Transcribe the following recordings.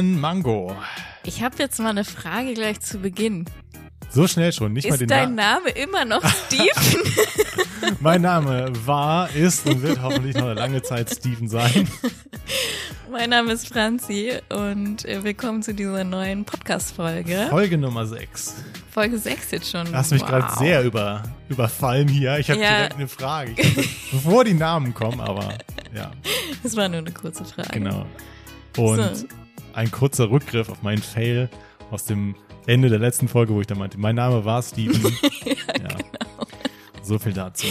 Guten Mango. ich habe jetzt mal eine Frage gleich zu Beginn. So schnell schon, nicht mal Ist den dein Namen. Name immer noch Steven? Mein Name war, ist und wird hoffentlich noch eine lange Zeit Steven sein. mein Name ist Franzi und äh, willkommen zu dieser neuen Podcast-Folge. Folge Nummer 6. Folge 6 jetzt schon. Du hast mich Wow. gerade sehr über, überfallen hier. Ich habe Ja. direkt eine Frage. Dachte, bevor die Namen kommen, aber ja, Das war nur eine kurze Frage. genau. Und So. Ein kurzer Rückgriff auf meinen Fail aus dem Ende der letzten Folge, wo ich da meinte, mein Name war Steven. ja, genau. So viel dazu.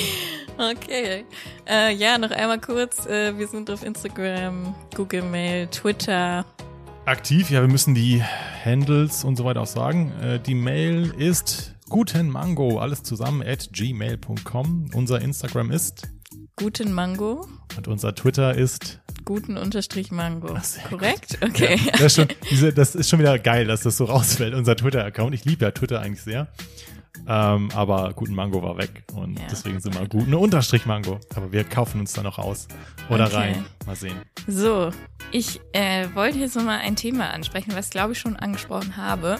Okay. Äh, ja, noch einmal kurz. Äh, wir sind auf Instagram, Google Mail, Twitter. Aktiv, ja, wir müssen die Handles und so weiter auch sagen. Äh, die Mail ist gutenmango, alles zusammen, at gmail.com. Unser Instagram ist Guten Mango. und unser Twitter ist. Guten Unterstrich Mango. Ach, Korrekt? Okay. Ja, das, ist schon, diese, das ist schon wieder geil, dass das so rausfällt, unser Twitter-Account. Ich liebe ja Twitter eigentlich sehr. Ähm, aber guten Mango war weg und Ja. deswegen sind wir guten Unterstrich Mango. Aber wir kaufen uns da noch aus oder Okay. rein. Mal sehen. So, ich äh, wollte jetzt nochmal ein Thema ansprechen, was glaube ich schon angesprochen habe.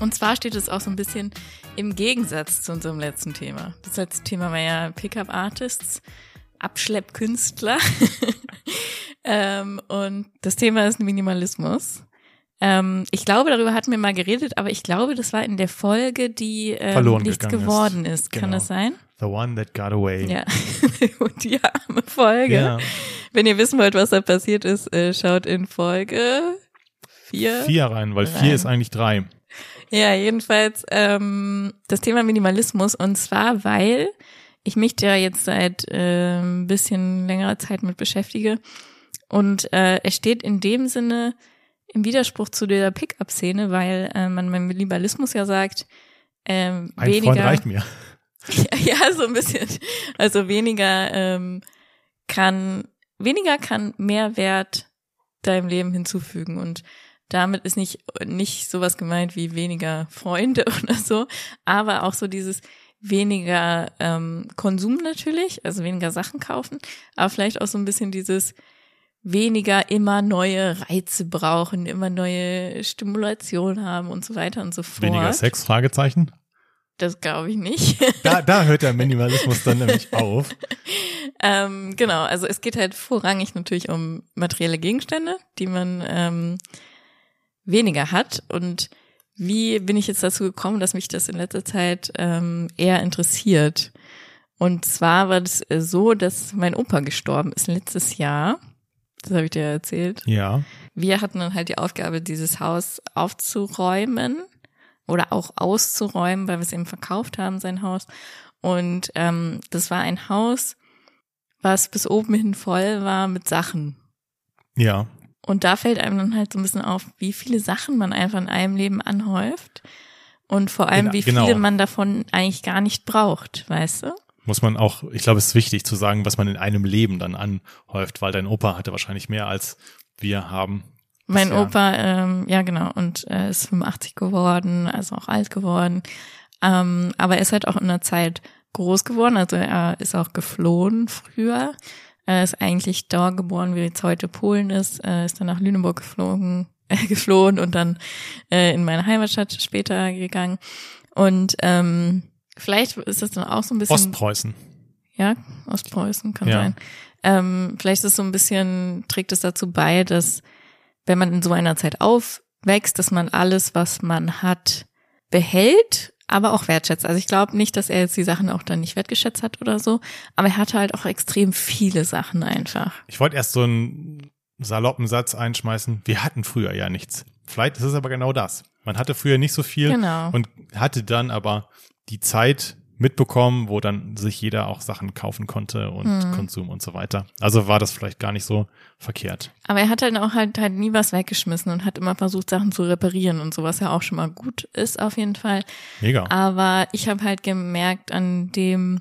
Und zwar steht es auch so ein bisschen im Gegensatz zu unserem letzten Thema. Das letzte Thema war ja Pickup-Artists, Abschleppkünstler. ähm, und das Thema ist Minimalismus. Ähm, ich glaube, darüber hatten wir mal geredet, aber ich glaube, das war in der Folge, die ähm, Verloren nichts ist. geworden ist. Kann Genau. das sein? The one that got away. Ja. und die arme Folge. Ja. Wenn ihr wissen wollt, was da passiert ist, äh, schaut in Folge vier. Vier rein, weil Rein. vier ist eigentlich drei. Ja, jedenfalls ähm, das Thema Minimalismus und zwar, weil ich mich da jetzt seit äh, ein bisschen längerer Zeit mit beschäftige und äh, es steht in dem Sinne im Widerspruch zu der Pickup-Szene, weil äh, man beim Minimalismus ja sagt, ähm, Ein weniger Freund reicht mir. Ja, ja, so ein bisschen. Also weniger ähm, kann weniger kann Mehrwert deinem Leben hinzufügen und damit ist nicht nicht sowas gemeint wie weniger Freunde oder so, aber auch so dieses weniger ähm, Konsum natürlich, also weniger Sachen kaufen, aber vielleicht auch so ein bisschen dieses weniger immer neue Reize brauchen, immer neue Stimulation haben und so weiter und so fort. Weniger Sex? Fragezeichen. Das glaube ich nicht. Da, da hört der Minimalismus dann nämlich auf. Ähm, genau, also es geht halt vorrangig natürlich um materielle Gegenstände, die man ähm, weniger hat. Und wie bin ich jetzt dazu gekommen, dass mich das in letzter Zeit ähm, eher interessiert? Und zwar war das äh, so, dass mein Opa gestorben ist letztes Jahr. Das habe ich dir erzählt. Ja. Wir hatten dann halt die Aufgabe, dieses Haus aufzuräumen oder auch auszuräumen, weil wir es eben verkauft haben, sein Haus. Und ähm, das war ein Haus, was bis oben hin voll war mit Sachen. Ja. Und da fällt einem dann halt so ein bisschen auf, wie viele Sachen man einfach in einem Leben anhäuft. Und vor allem, Genau, wie genau. viele man davon eigentlich gar nicht braucht, weißt du? Muss man auch, ich glaube, es ist wichtig zu sagen, was man in einem Leben dann anhäuft, weil dein Opa hatte wahrscheinlich mehr als wir haben. Mein Bisher. Opa, ähm, ja genau, und äh, ist 85 geworden, also auch alt geworden. Ähm, aber er ist halt auch in der Zeit groß geworden, also er ist auch geflohen früher. Er ist eigentlich da geboren, wie jetzt heute Polen ist, äh, ist dann nach Lüneburg geflogen, äh, geflohen und dann äh, in meine Heimatstadt später gegangen. Und ähm, vielleicht ist das dann auch so ein bisschen Ostpreußen. ja, Ostpreußen kann Ja. sein. Ähm, vielleicht ist so ein bisschen, trägt es dazu bei, dass wenn man in so einer Zeit aufwächst, dass man alles, was man hat, behält, aber auch wertschätzt. Also ich glaube nicht, dass er jetzt die Sachen auch dann nicht wertgeschätzt hat oder so, aber er hatte halt auch extrem viele Sachen einfach. Ich wollte erst so einen saloppen Satz einschmeißen. Wir hatten früher ja nichts. Vielleicht ist es aber genau das. Man hatte früher nicht so viel Genau. und hatte dann aber die Zeit mitbekommen, wo dann sich jeder auch Sachen kaufen konnte und Mhm. Konsum und so weiter. Also war das vielleicht gar nicht so verkehrt. Aber er hat halt auch halt, halt nie was weggeschmissen und hat immer versucht, Sachen zu reparieren und so, was ja auch schon mal gut ist auf jeden Fall. Mega. Aber ich habe halt gemerkt an dem,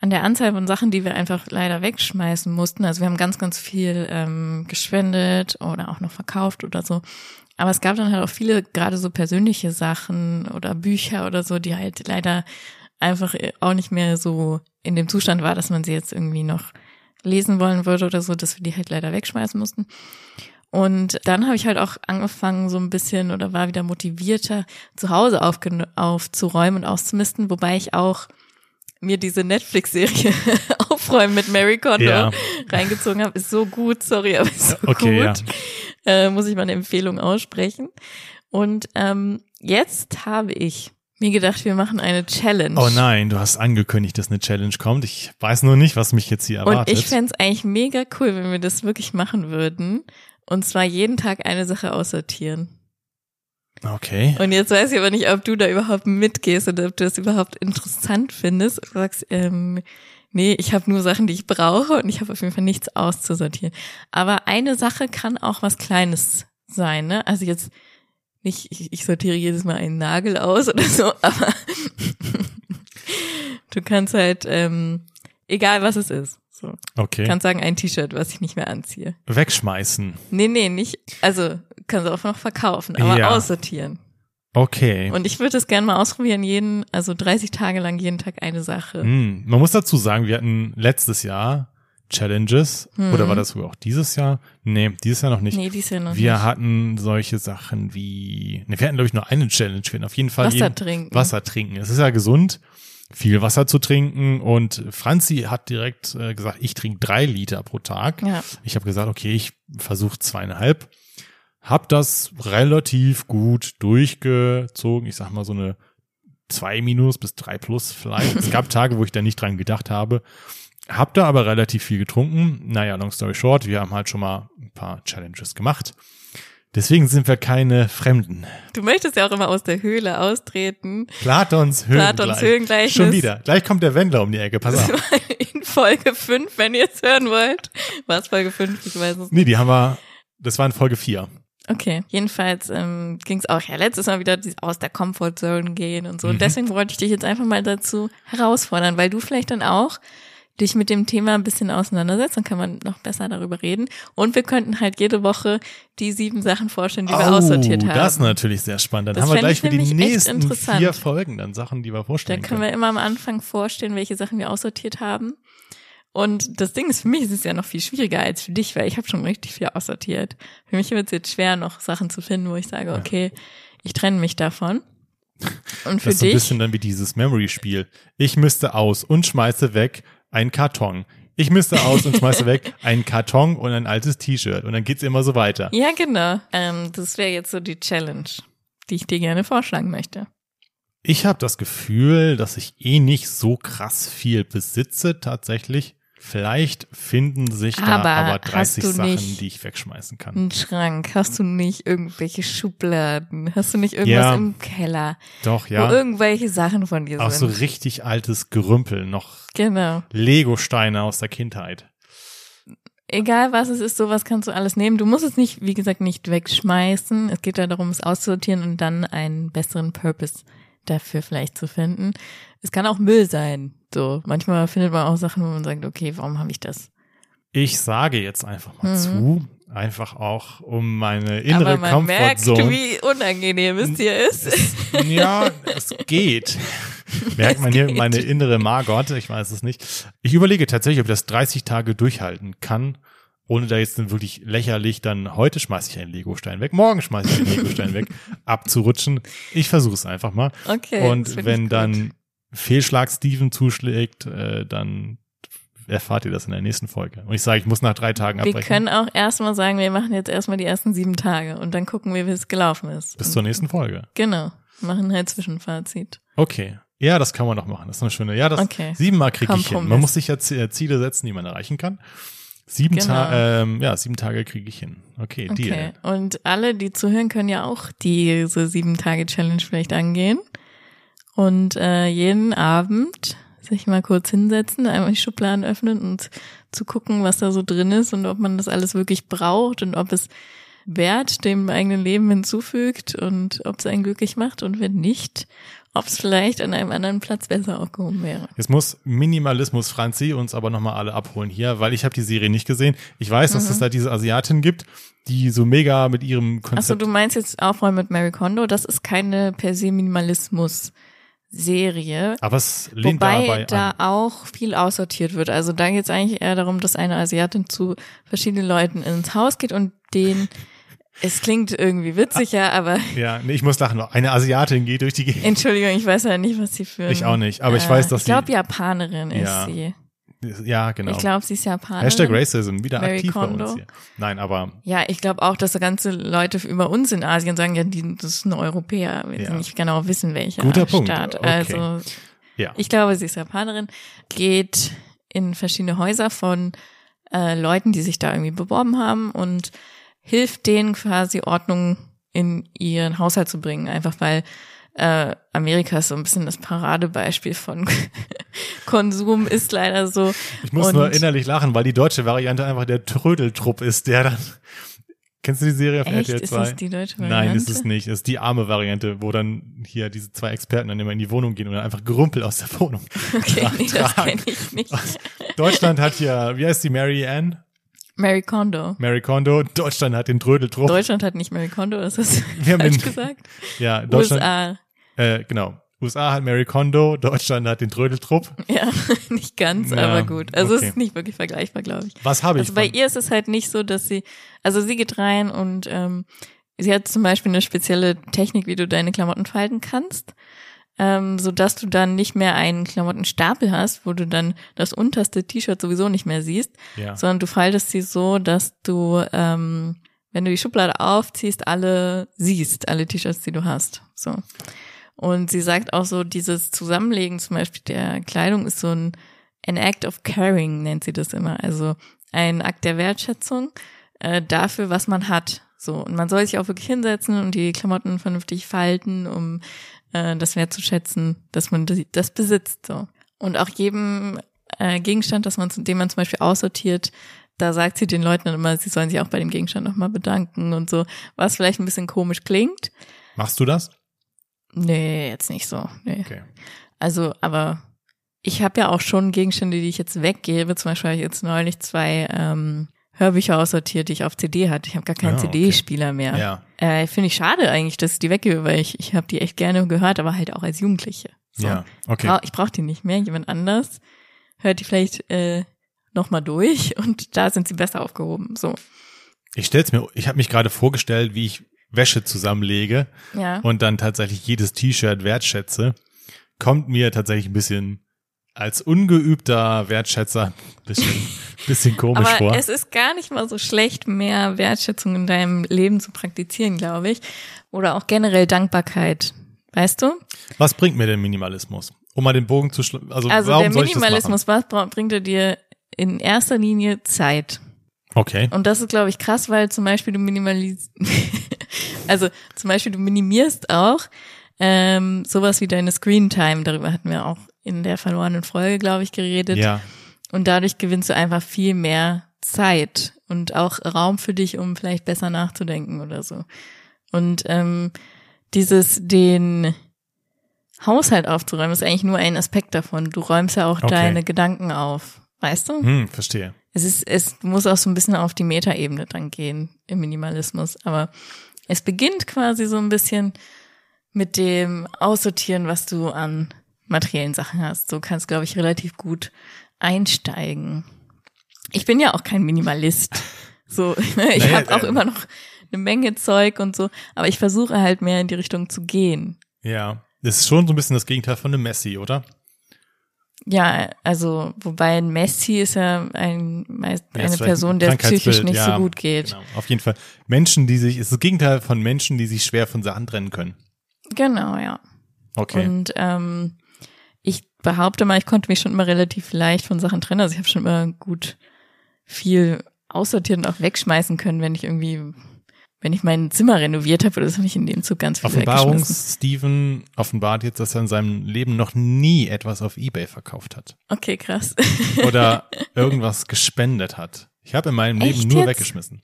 an der Anzahl von Sachen, die wir einfach leider wegschmeißen mussten. Also wir haben ganz, ganz viel ähm, gespendet oder auch noch verkauft oder so. Aber es gab dann halt auch viele, gerade so persönliche Sachen oder Bücher oder so, die halt leider einfach auch nicht mehr so in dem Zustand war, dass man sie jetzt irgendwie noch lesen wollen würde oder so, dass wir die halt leider wegschmeißen mussten. Und dann habe ich halt auch angefangen, so ein bisschen oder war wieder motivierter, zu Hause aufzuräumen und auszumisten, wobei ich auch mir diese Netflix-Serie Aufräumen mit Mary Kondo ja. reingezogen habe. Ist so gut, sorry, aber ist so okay, gut. Ja. Äh, muss ich mal eine Empfehlung aussprechen. Und ähm, jetzt habe ich mir gedacht, wir machen eine Challenge. Oh nein, du hast angekündigt, dass eine Challenge kommt. Ich weiß nur nicht, was mich jetzt hier erwartet. Und ich fände es eigentlich mega cool, wenn wir das wirklich machen würden. Und zwar jeden Tag eine Sache aussortieren. Okay. Und jetzt weiß ich aber nicht, ob du da überhaupt mitgehst oder ob du das überhaupt interessant findest. Du sagst, ähm, nee, ich habe nur Sachen, die ich brauche und ich habe auf jeden Fall nichts auszusortieren. Aber eine Sache kann auch was Kleines sein, ne? Also jetzt nicht, ich, ich sortiere jedes Mal einen Nagel aus oder so, aber du kannst halt, ähm, egal was es ist. So. Okay. Kannst sagen, ein T-Shirt, was ich nicht mehr anziehe. Wegschmeißen. Nee, nee, nicht. Also kannst du auch noch verkaufen, aber ja. aussortieren. Okay. Und ich würde es gerne mal ausprobieren, jeden, also 30 Tage lang jeden Tag eine Sache. Hm. Man muss dazu sagen, wir hatten letztes Jahr Challenges. Hm. Oder war das wohl auch dieses Jahr? Nee, dieses Jahr noch nicht. Nee, dieses Jahr noch wir nicht. hatten solche Sachen wie, nee, wir hatten glaube ich nur eine Challenge. Wir hatten auf jeden Fall Wasser jeden, trinken. Wasser trinken. Es ist ja gesund viel Wasser zu trinken. Und Franzi hat direkt äh, gesagt, ich trinke drei Liter pro Tag. Ja. Ich habe gesagt, okay, ich versuche zweieinhalb. Hab das relativ gut durchgezogen. Ich sag mal so eine zwei minus bis drei plus vielleicht. es gab Tage, wo ich da nicht dran gedacht habe. Hab da aber relativ viel getrunken. Naja, long story short, wir haben halt schon mal ein paar Challenges gemacht. Deswegen sind wir keine Fremden. Du möchtest ja auch immer aus der Höhle austreten. Platons Höhlengleich. Platons Höhlengleichnis. Schon wieder. Gleich kommt der Wendler um die Ecke. Pass auf. In Folge 5, wenn ihr es hören wollt. War es Folge 5? Ich weiß es nicht. Nee, die haben wir, das war in Folge 4. Okay, jedenfalls ähm, ging es auch ja letztes Mal wieder aus der Comfortzone gehen und so. Mhm. Und deswegen wollte ich dich jetzt einfach mal dazu herausfordern, weil du vielleicht dann auch dich mit dem Thema ein bisschen auseinandersetzt, dann kann man noch besser darüber reden. Und wir könnten halt jede Woche die sieben Sachen vorstellen, die oh, wir aussortiert haben. Das ist natürlich sehr spannend. Dann das haben wir gleich für die nächsten vier Folgen dann Sachen, die wir vorstellen Dann können wir immer am Anfang vorstellen, welche Sachen wir aussortiert haben. Und das Ding ist, für mich ist es ja noch viel schwieriger als für dich, weil ich habe schon richtig viel aussortiert. Für mich wird es jetzt schwer, noch Sachen zu finden, wo ich sage, okay, ich trenne mich davon. Und für das ist dich. ein bisschen dann wie dieses Memory-Spiel. Ich müsste aus und schmeiße weg ein Karton. Ich müsste aus und schmeiße weg einen Karton und ein altes T-Shirt und dann geht's immer so weiter. Ja, genau. Ähm, das wäre jetzt so die Challenge, die ich dir gerne vorschlagen möchte. Ich habe das Gefühl, dass ich eh nicht so krass viel besitze tatsächlich. Vielleicht finden sich aber da aber 30 Sachen, die ich wegschmeißen kann. Ein Schrank, hast du nicht irgendwelche Schubladen, hast du nicht irgendwas ja, im Keller? Doch, ja. Wo irgendwelche Sachen von dir Auch sind. so richtig altes Gerümpel, noch genau. Lego-Steine aus der Kindheit. Egal was es ist, sowas kannst du alles nehmen. Du musst es nicht, wie gesagt, nicht wegschmeißen. Es geht ja darum, es auszusortieren und dann einen besseren Purpose dafür vielleicht zu finden. Es kann auch Müll sein. So, manchmal findet man auch Sachen, wo man sagt, okay, warum habe ich das? Ich sage jetzt einfach mal mhm. zu, einfach auch um meine innere Aber man Comfortzone. merkt, wie unangenehm es dir ist. Ja, es geht. merkt man hier meine innere Margot, ich weiß es nicht. Ich überlege tatsächlich, ob ich das 30 Tage durchhalten kann, ohne da jetzt dann wirklich lächerlich dann heute schmeiße ich einen Legostein weg, morgen schmeiße ich einen Legostein weg, abzurutschen. Ich versuche es einfach mal. Okay. Und wenn dann Fehlschlag Steven zuschlägt, äh, dann erfahrt ihr das in der nächsten Folge. Und ich sage, ich muss nach drei Tagen abbrechen. Wir können auch erstmal sagen, wir machen jetzt erstmal die ersten sieben Tage und dann gucken wir, wie es gelaufen ist. Bis zur nächsten Folge. Genau. Machen halt Zwischenfazit. Okay. Ja, das kann man noch machen. Das ist eine schöne. Ja, das okay. siebenmal kriege ich hin. Man muss sich ja äh, Ziele setzen, die man erreichen kann. Sieben, genau. Ta ähm, ja, sieben Tage kriege ich hin. Okay, okay. Deal. Und alle, die zuhören, können ja auch diese sieben Tage Challenge vielleicht angehen und äh, jeden Abend sich mal kurz hinsetzen, einmal die Schubladen öffnen und zu gucken, was da so drin ist und ob man das alles wirklich braucht und ob es Wert dem eigenen Leben hinzufügt und ob es einen glücklich macht und wenn nicht, ob es vielleicht an einem anderen Platz besser aufgehoben wäre. Jetzt muss Minimalismus Franzi uns aber nochmal alle abholen hier, weil ich habe die Serie nicht gesehen. Ich weiß, dass mhm. es da diese Asiatin gibt, die so mega mit ihrem Konzept... Achso, du meinst jetzt Aufräumen mit Mary Kondo, das ist keine per se Minimalismus Serie. Aber es lehnt Wobei dabei da an. auch viel aussortiert wird. Also da geht es eigentlich eher darum, dass eine Asiatin zu verschiedenen Leuten ins Haus geht und den, es klingt irgendwie witzig, ja, aber Ja, nee, ich muss lachen. Eine Asiatin geht durch die Gegend. Entschuldigung, ich weiß ja nicht, was sie für. Ich auch nicht, aber ich weiß, dass Ich glaube, sie- Japanerin ist Ja, sie. Ja, genau. Ich glaube, sie ist Japanerin. Hashtag Racism, wieder Mary aktiv bei Kondo. uns hier. Nein, aber Ja, ich glaube auch, dass so ganze Leute über uns in Asien sagen, ja, die, das ist ein Europäer, wenn Ja. nicht genau wissen, welcher Guter Punkt, Staat. okay. Also ja. ich glaube, sie ist Japanerin, geht in verschiedene Häuser von äh, Leuten, die sich da irgendwie beworben haben und hilft denen quasi Ordnung in ihren Haushalt zu bringen, einfach weil äh, Amerika ist so ein bisschen das Paradebeispiel von Konsum ist leider so. Ich muss und nur innerlich lachen, weil die deutsche Variante einfach der Trödeltrupp ist, der dann. Kennst du die Serie auf Echt? RTL Ist 2? das die deutsche Variante? Nein, ist es nicht. Es ist die arme Variante, wo dann hier diese zwei Experten dann immer in die Wohnung gehen und dann einfach Gerümpel aus der Wohnung. Okay, nee, das kenne ich nicht. Deutschland hat ja, wie heißt die Mary Ann? Mary Kondo. Mary Kondo. Deutschland hat den Trödeltrupp. Deutschland hat nicht Mary Kondo, das ist Wir haben falsch den- gesagt. ja, Deutschland. USA. Äh, genau. USA hat Mary Kondo, Deutschland hat den Trödeltrupp. Ja, nicht ganz, Ja, aber gut. Also es okay. ist nicht wirklich vergleichbar, glaube ich. Was habe ich? Also bei von- ihr ist es halt nicht so, dass sie, also sie geht rein und ähm, sie hat zum Beispiel eine spezielle Technik, wie du deine Klamotten falten kannst, ähm, so dass du dann nicht mehr einen Klamottenstapel hast, wo du dann das unterste T-Shirt sowieso nicht mehr siehst, ja. sondern du faltest sie so, dass du, ähm, wenn du die Schublade aufziehst, alle siehst, alle T-Shirts, die du hast. So. Und sie sagt auch so, dieses Zusammenlegen zum Beispiel der Kleidung ist so ein an act of caring, nennt sie das immer. Also ein Akt der Wertschätzung äh, dafür, was man hat. So. Und man soll sich auch wirklich hinsetzen und die Klamotten vernünftig falten, um äh, das wertzuschätzen, dass man das, das besitzt. So. Und auch jedem äh, Gegenstand, dass man, den man zum Beispiel aussortiert, da sagt sie den Leuten dann immer, sie sollen sich auch bei dem Gegenstand nochmal bedanken und so, was vielleicht ein bisschen komisch klingt. Machst du das? Nee, jetzt nicht so. Nee. Okay. Also, aber ich habe ja auch schon Gegenstände, die ich jetzt weggebe. Zum Beispiel habe ich jetzt neulich zwei ähm, Hörbücher aussortiert, die ich auf CD hatte. Ich habe gar keinen Ah, okay. CD-Spieler mehr. Ja. Äh, Finde ich schade eigentlich, dass ich die weggebe, weil ich, ich habe die echt gerne gehört, aber halt auch als Jugendliche. So. Ja. Okay. Ich brauche die nicht mehr. Jemand anders hört die vielleicht äh, nochmal durch und da sind sie besser aufgehoben. So. Ich stell's mir, ich habe mich gerade vorgestellt, wie ich Wäsche zusammenlege Ja. und dann tatsächlich jedes T-Shirt wertschätze. Kommt mir tatsächlich ein bisschen als ungeübter Wertschätzer ein bisschen, bisschen komisch Aber vor. es ist gar nicht mal so schlecht, mehr Wertschätzung in deinem Leben zu praktizieren, glaube ich. Oder auch generell Dankbarkeit. Weißt du? Was bringt mir denn Minimalismus? Um mal den Bogen zu schlagen. Also, Also warum der Minimalismus, was bringt er dir in erster Linie Zeit? Okay. Und das ist, glaube ich, krass, weil zum Beispiel du minimalis also zum Beispiel du minimierst auch ähm, sowas wie deine Screen Time. Darüber hatten wir auch in der verlorenen Folge, glaube ich, geredet. Ja. Und dadurch gewinnst du einfach viel mehr Zeit und auch Raum für dich, um vielleicht besser nachzudenken oder so. Und ähm, dieses den Haushalt aufzuräumen ist eigentlich nur ein Aspekt davon. Du räumst ja auch Okay. deine Gedanken auf, weißt du? Hm, verstehe. Es ist, es muss auch so ein bisschen auf die Metaebene dann gehen im Minimalismus. Aber es beginnt quasi so ein bisschen mit dem Aussortieren, was du an materiellen Sachen hast. So kannst, glaube ich, relativ gut einsteigen. Ich bin ja auch kein Minimalist. So, ich Naja, habe auch äh, immer noch eine Menge Zeug und so, aber ich versuche halt mehr in die Richtung zu gehen. Ja. Das ist schon so ein bisschen das Gegenteil von einem Messi, oder? Ja, also wobei ein Messi ist ja ein, Ja, eine vielleicht Person, ein der psychisch nicht ja, so gut geht. Genau. Auf jeden Fall. Menschen, die sich, ist das Gegenteil von Menschen, die sich schwer von Sachen trennen können. Genau, ja. Okay. Und ähm, behaupte mal, ich konnte mich schon immer relativ leicht von Sachen trennen. Also ich habe schon immer gut viel aussortiert und auch wegschmeißen können, wenn ich irgendwie, wenn ich mein Zimmer renoviert habe, oder das habe ich in dem Zug ganz viel weggeschmissen. Offenbarungs-Steven offenbart jetzt, dass er in seinem Leben noch nie etwas auf Ebay verkauft hat. Okay, krass. Oder irgendwas gespendet hat. Ich habe in meinem Leben Echt nur jetzt? weggeschmissen.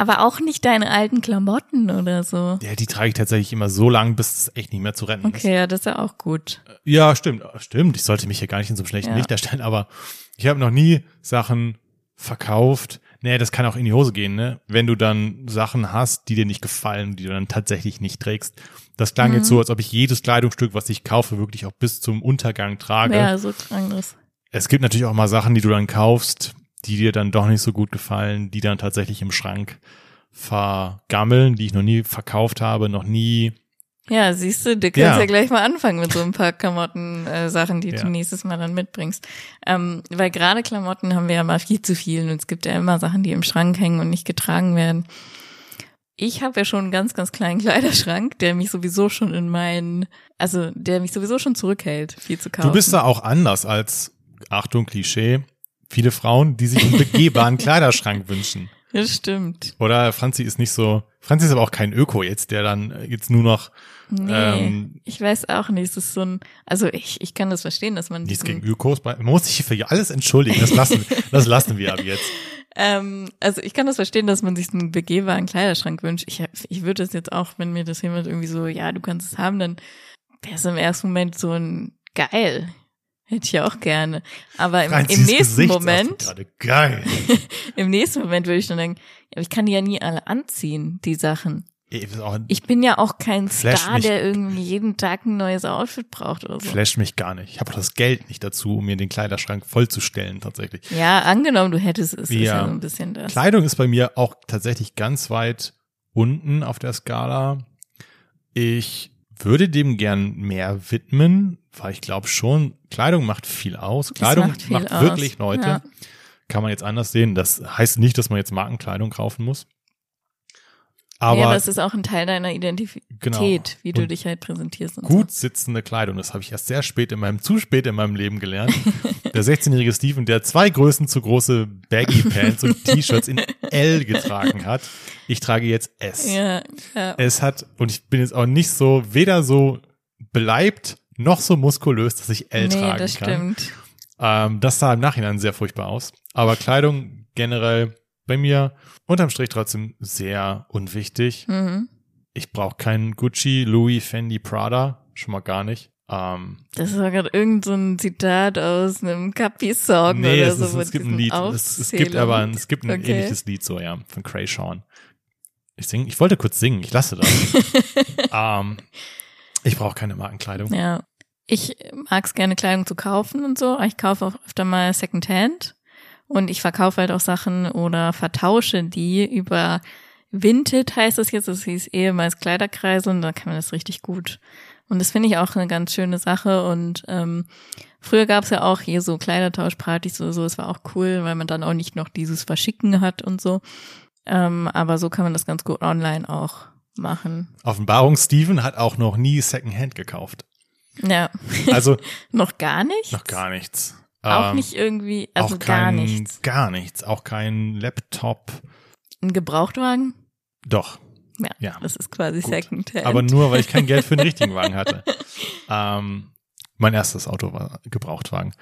Aber auch nicht deine alten Klamotten oder so. Ja, die trage ich tatsächlich immer so lang, bis es echt nicht mehr zu retten Okay, ja, das ist ja auch gut. ist. Ja, stimmt. Stimmt. Ich sollte mich hier gar nicht in so einem schlechten Ja. Licht darstellen, aber ich habe noch nie Sachen verkauft. Nee, das kann auch in die Hose gehen, ne? Wenn du dann Sachen hast, die dir nicht gefallen, die du dann tatsächlich nicht trägst. Das klang jetzt so, als ob ich jedes Kleidungsstück, was ich kaufe, wirklich auch bis zum Untergang trage. Ja, so krank das. Es gibt natürlich auch mal Sachen, die du dann kaufst, die dir dann doch nicht so gut gefallen, die dann tatsächlich im Schrank vergammeln, die ich noch nie verkauft habe, noch nie. Ja, siehst du, du kannst ja. Ja. gleich mal anfangen mit so ein paar Klamotten, äh, Sachen, die Ja. du nächstes Mal dann mitbringst. Ähm, weil gerade Klamotten haben wir ja mal viel zu viel und es gibt ja immer Sachen, die im Schrank hängen und nicht getragen werden. Ich habe ja schon einen ganz, ganz kleinen Kleiderschrank, der mich sowieso schon in meinen, also der mich sowieso schon zurückhält, viel zu kaufen. Du bist da auch anders als, Achtung, Klischee, viele Frauen, die sich einen begehbaren Kleiderschrank wünschen. Das stimmt. Oder Franzi ist nicht so, Franzi ist aber auch kein Öko jetzt, der dann jetzt nur noch Nee, Ähm, ich weiß auch nicht. Es ist so ein, also ich, ich kann das verstehen, dass man nichts gegen Ökos. Man muss sich für alles entschuldigen. Das lassen, das lassen wir ab jetzt. Ähm, also ich kann das verstehen, dass man sich einen begehbaren Kleiderschrank wünscht. Ich, ich würde es jetzt auch, wenn mir das jemand irgendwie so, ja, du kannst es haben, dann wäre es im ersten Moment so ein geil. Hätte ich ja auch gerne. Aber im, im nächsten Moment. Geil. im nächsten Moment würde ich dann denken, aber ich kann die ja nie alle anziehen, die Sachen. Ist Ich bin ja auch kein Flash Star, mich. der irgendwie jeden Tag ein neues Outfit braucht oder so. Flasht mich gar nicht. Ich habe auch das Geld nicht dazu, um mir den Kleiderschrank vollzustellen tatsächlich. Ja, angenommen, du hättest es, ist ja Ja. so ein bisschen das. Kleidung ist bei mir auch tatsächlich ganz weit unten auf der Skala. Ich würde dem gern mehr widmen, weil ich glaube schon, Kleidung macht viel aus. Kleidung macht aus. wirklich Leute. Ja. Kann man jetzt anders sehen. Das heißt nicht, dass man jetzt Markenkleidung kaufen muss. Aber, ja, aber es ist auch ein Teil deiner Identität, Genau. wie du Und dich halt präsentierst. Gut sitzende Kleidung, das habe ich erst sehr spät in meinem, zu spät in meinem Leben gelernt. Der 16-jährige Steven, der zwei Größen zu große Baggy Pants und T-Shirts in L getragen hat. Ich trage jetzt S. So. Ja, ja. Es hat, und ich bin jetzt auch nicht so, weder so beleibt noch so muskulös, dass ich L nee, tragen das kann. stimmt. Ähm, das sah im Nachhinein sehr furchtbar aus. Aber Kleidung generell bei mir unterm Strich trotzdem sehr unwichtig. Mhm. Ich brauche keinen Gucci, Louis, Fendi, Prada. Schon mal gar nicht. Ähm, Das war gerade irgend so ein Zitat aus einem Capi-Song nee, oder es, so. ist, es gibt ein Lied. Es, es gibt aber ein, es gibt ein Okay. ähnliches Lied so, ja, von Cray Sean. Ich sing, ich wollte kurz singen, ich lasse das. ähm, ich brauche keine Markenkleidung. Ja. Ich mag es gerne, Kleidung zu kaufen und so. Ich kaufe auch öfter mal Secondhand. Und ich verkaufe halt auch Sachen oder vertausche die über Vinted heißt es jetzt. Das hieß ehemals Kleiderkreise und da kann man das richtig gut. Und das finde ich auch eine ganz schöne Sache. Und ähm, früher gab es ja auch hier so Kleidertauschpartys oder so. Das war auch cool, weil man dann auch nicht noch dieses Verschicken hat und so. Ähm, aber so kann man das ganz gut online auch machen. Offenbarung, Steven hat auch noch nie Secondhand gekauft. Ja, Also noch gar nicht. noch gar nichts. Auch Ähm, nicht irgendwie, also auch gar kein, nichts. Gar nichts. Auch kein Laptop. Ein Gebrauchtwagen? Doch. Ja, Ja, das ist quasi gut. Secondhand. Aber nur, weil ich kein Geld für den richtigen Wagen hatte. Ähm, mein erstes Auto war Gebrauchtwagen.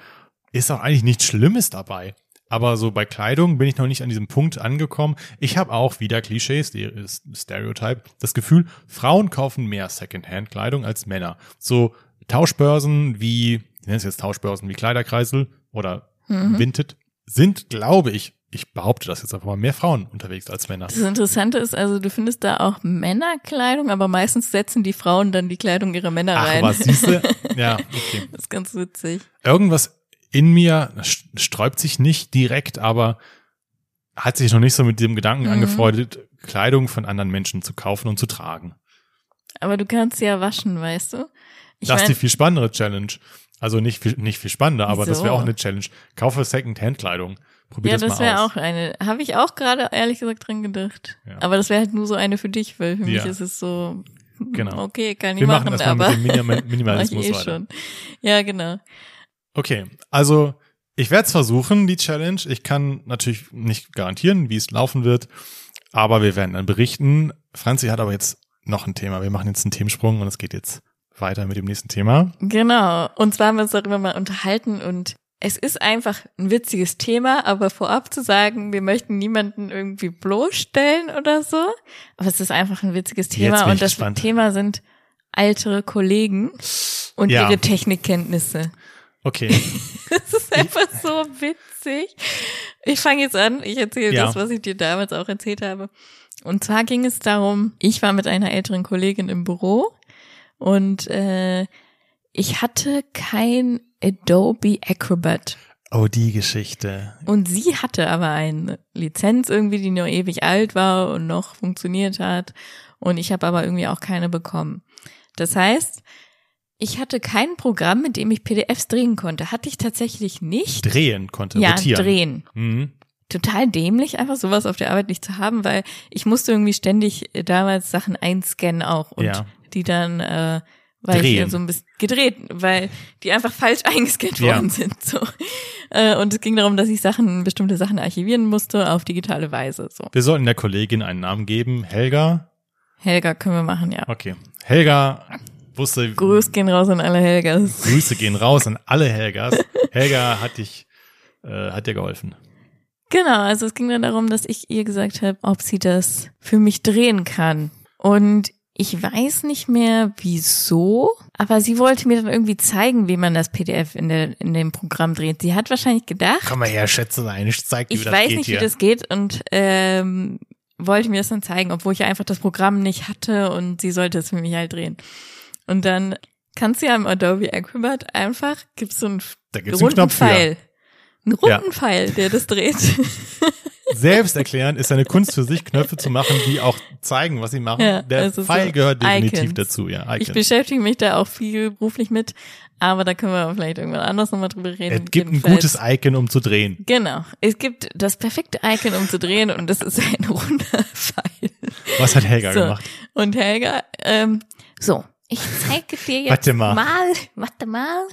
Ist auch eigentlich nichts Schlimmes dabei. Aber so bei Kleidung bin ich noch nicht an diesem Punkt angekommen. Ich habe auch wieder Klischees, die ist Stereotype, das Gefühl, Frauen kaufen mehr Secondhand-Kleidung als Männer. So Tauschbörsen wie, ich nenne es jetzt Tauschbörsen wie Kleiderkreisel oder Mhm. Vinted, sind, glaube ich, ich behaupte das jetzt einfach mal, mehr Frauen unterwegs als Männer. das Interessante ist, also du findest da auch Männerkleidung, aber meistens setzen die Frauen dann die Kleidung ihrer Männer Ach, rein. was siehste? Ja, okay. Das ist ganz witzig. irgendwas in mir sträubt sich nicht direkt, aber hat sich noch nicht so mit dem Gedanken Mhm. angefreundet, Kleidung von anderen Menschen zu kaufen und zu tragen. Aber du kannst sie ja waschen, weißt du? Ich das ist die viel spannendere Challenge. Also nicht viel, nicht viel spannender, aber das wäre auch eine Challenge. Kaufe Second-Hand-Kleidung. Probier ja, das, das mal wäre aus. auch eine. Habe ich auch gerade ehrlich gesagt dran gedacht. Ja. Aber das wäre halt nur so eine für dich, weil für Ja. mich ist es so, hm, Genau. okay, kann ich Wir machen machen, das aber mit dem Minim Minimalismus eh weiter. schon. Ja, genau. Okay, also ich werde es versuchen, die Challenge. Ich kann natürlich nicht garantieren, wie es laufen wird, aber wir werden dann berichten. Franzi hat aber jetzt noch ein Thema. Wir machen jetzt einen Themensprung und es geht jetzt weiter mit dem nächsten Thema. Genau. Und zwar haben wir uns darüber mal unterhalten und es ist einfach ein witziges Thema, aber vorab zu sagen, wir möchten niemanden irgendwie bloßstellen oder so. Aber es ist einfach ein witziges Thema und das gespannt. Thema sind ältere Kollegen und Ja. ihre Technikkenntnisse. Okay. Das ist einfach so witzig. Ich fange jetzt an, ich erzähle Ja. das, was ich dir damals auch erzählt habe. Und zwar ging es darum, ich war mit einer älteren Kollegin im Büro und äh, ich hatte kein Adobe Acrobat. Oh, die Geschichte. Und sie hatte aber eine Lizenz irgendwie, die nur ewig alt war und noch funktioniert hat. Und ich habe aber irgendwie auch keine bekommen. Das heißt, ich hatte kein Programm, mit dem ich PDFs drehen konnte. Hatte ich tatsächlich nicht. Drehen konnte, ja, rotieren. drehen. Mhm. Total dämlich, einfach sowas auf der Arbeit nicht zu haben, weil ich musste irgendwie ständig äh, damals Sachen einscannen auch und Ja. Die dann äh, weil ich Drehen. so ein bisschen gedreht, weil die einfach falsch eingescannt Ja. worden sind. So. Äh, Und es ging darum, dass ich Sachen, bestimmte Sachen archivieren musste auf digitale Weise. So. Wir sollten der Kollegin einen Namen geben. Helga. Helga können wir machen, ja. Okay. Helga wusste. Grüß gehen raus an alle Helgas. Grüße gehen raus an alle Helgas. Helga hat dich, äh, hat dir geholfen. Genau, also es ging dann darum, dass ich ihr gesagt habe, ob sie das für mich drehen kann. Und ich weiß nicht mehr wieso, aber sie wollte mir dann irgendwie zeigen, wie man das PDF in, der, in dem Programm dreht. Sie hat wahrscheinlich gedacht, Komm mal her, schätze sein. Ich zeig dir, wie ich das weiß geht nicht, hier. wie das geht und ähm, wollte mir das dann zeigen, obwohl ich einfach das Programm nicht hatte und sie sollte es für mich halt drehen. Und dann kannst du ja im Adobe Acrobat einfach, gibt's so einen Da gibt's einen runden Knopf für. Pfeil. Einen Ja. runden Pfeil, der das dreht. Selbsterklärend ist eine Kunst für sich, Knöpfe zu machen, die auch zeigen, was sie machen. Ja, Der also so Pfeil gehört definitiv Icons. dazu, ja. Ich Icons. beschäftige mich da auch viel beruflich mit, aber da können wir vielleicht irgendwann anders nochmal drüber reden. Es gibt ein gutes Icon, um zu drehen. Genau. Es gibt das perfekte Icon, um zu drehen und das ist ein runder Pfeil. Was hat Helga So. gemacht? Und Helga, ähm, so, ich zeige dir jetzt Warte mal. mal, warte mal,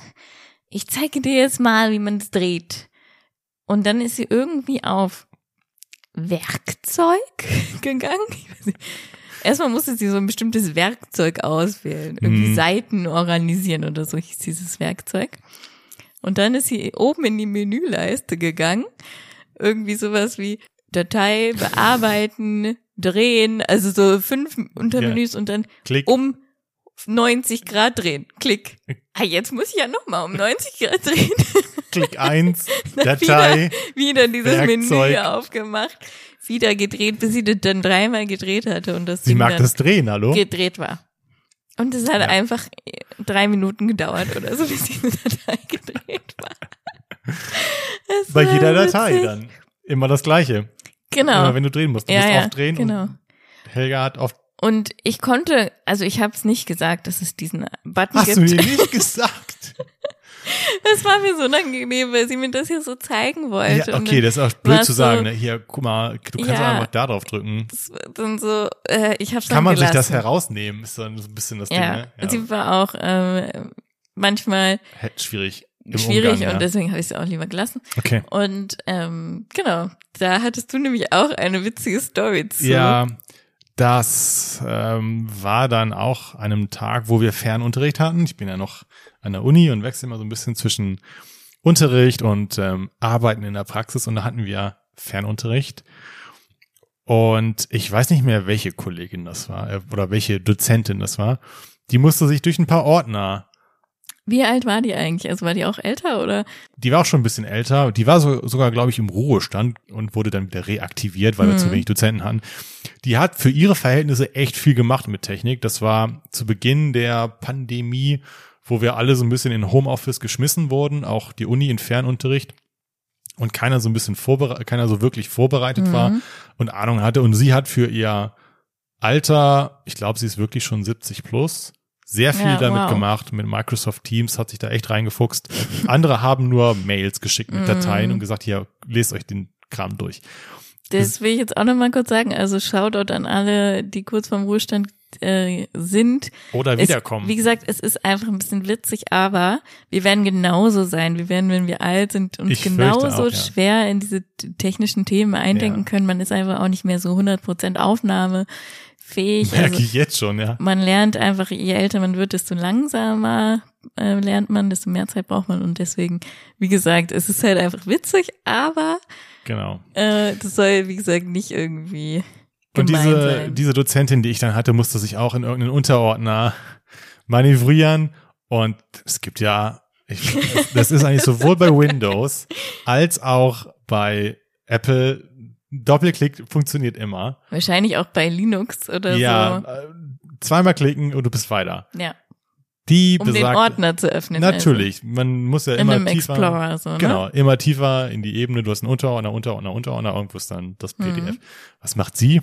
ich zeige dir jetzt mal, wie man es dreht. Und dann ist sie irgendwie auf Werkzeug gegangen. Erstmal musste sie so ein bestimmtes Werkzeug auswählen. Irgendwie Mhm. Seiten organisieren oder so hieß dieses Werkzeug. Und dann ist sie oben in die Menüleiste gegangen. Irgendwie sowas wie Datei bearbeiten, drehen, also so fünf Untermenüs und dann Klick. um 90 Grad drehen. Klick. Ah, jetzt muss ich ja nochmal um 90 Grad drehen. Klick eins, Datei. Wieder dieses Menü Werkzeug. aufgemacht. Wieder gedreht, bis sie das dann dreimal gedreht hatte und das Sie Ding mag dann das drehen, hallo? gedreht war. Und es hat Ja. einfach drei Minuten gedauert oder so, bis diese Datei gedreht war. Es Bei war jeder Datei witzig. dann. Immer das Gleiche. Genau. Immer wenn du drehen musst. Du ja, musst ja, oft drehen. genau. Helga hat oft. Und ich konnte, also ich habe es nicht gesagt, dass es diesen Button Hast gibt. du mir nicht gesagt? Das war mir so unangenehm, weil sie mir das hier so zeigen wollte. ja, okay, das ist auch blöd zu sagen. So, Ne? Hier, guck mal, du kannst Ja. einfach da drauf drücken. dann so, äh, ich hab's Kann man sich gelassen. das herausnehmen? Ist dann so ein bisschen das Ja, Ding, ne? sie war auch ähm, manchmal Schwierig. schwierig Umgang, ja. und deswegen habe ich sie auch lieber gelassen. Okay. Und ähm, genau, da hattest du nämlich auch eine witzige Story zu. Ja, das ähm, war dann auch an einem Tag, wo wir Fernunterricht hatten. Ich bin ja noch an der Uni und wechsle immer so ein bisschen zwischen Unterricht und ähm, Arbeiten in der Praxis und da hatten wir Fernunterricht. Und ich weiß nicht mehr, welche Kollegin das war äh, oder welche Dozentin das war. Die musste sich durch ein paar Ordner Wie alt war die eigentlich? Also war die auch älter oder? Die war auch schon ein bisschen älter. Die war so, sogar, glaube ich, im Ruhestand und wurde dann wieder reaktiviert, weil wir Mhm. zu wenig Dozenten hatten. Die hat für ihre Verhältnisse echt viel gemacht mit Technik. Das war zu Beginn der Pandemie, wo wir alle so ein bisschen in Homeoffice geschmissen wurden, auch die Uni in Fernunterricht und keiner so ein bisschen vorbereitet, keiner so wirklich vorbereitet war Mhm. und Ahnung hatte. Und sie hat für ihr Alter, ich glaube, sie ist wirklich schon 70 plus, sehr viel Ja, damit wow. gemacht. Mit Microsoft Teams hat sich da echt reingefuchst. Andere haben nur Mails geschickt mit Mhm. Dateien und gesagt, hier, lest euch den Kram durch. Das will ich jetzt auch nochmal kurz sagen. Also Shoutout an alle, die kurz vorm Ruhestand äh, sind. Oder Es, wiederkommen. wie gesagt, es ist einfach ein bisschen witzig, aber wir werden genauso sein. Wir werden, wenn wir alt sind, uns Ich genauso auch, ja. schwer in diese technischen Themen eindenken Ja. können. Man ist einfach auch nicht mehr so 100% aufnahmefähig. Merke Also ich jetzt schon, ja. man lernt einfach, je älter man wird, desto langsamer äh, lernt man, desto mehr Zeit braucht man und deswegen, wie gesagt, es ist halt einfach witzig, aber Genau. äh, das soll, wie gesagt, nicht irgendwie Und diese, sein. diese Dozentin, die ich dann hatte, musste sich auch in irgendeinen Unterordner manövrieren. Und es gibt ja Ich, das ist eigentlich sowohl bei Windows als auch bei Apple. Doppelklick funktioniert immer. Wahrscheinlich auch bei Linux oder ja, so. äh, zweimal klicken und du bist weiter. Ja. Die Um den besagt, Ordner zu öffnen. natürlich, man muss ja Also. In immer tiefer, Explorer so, ne? genau, immer tiefer in die Ebene. Du hast einen Unterordner, Unterordner, Unterordner, irgendwo ist dann das Mhm. PDF. Was macht sie?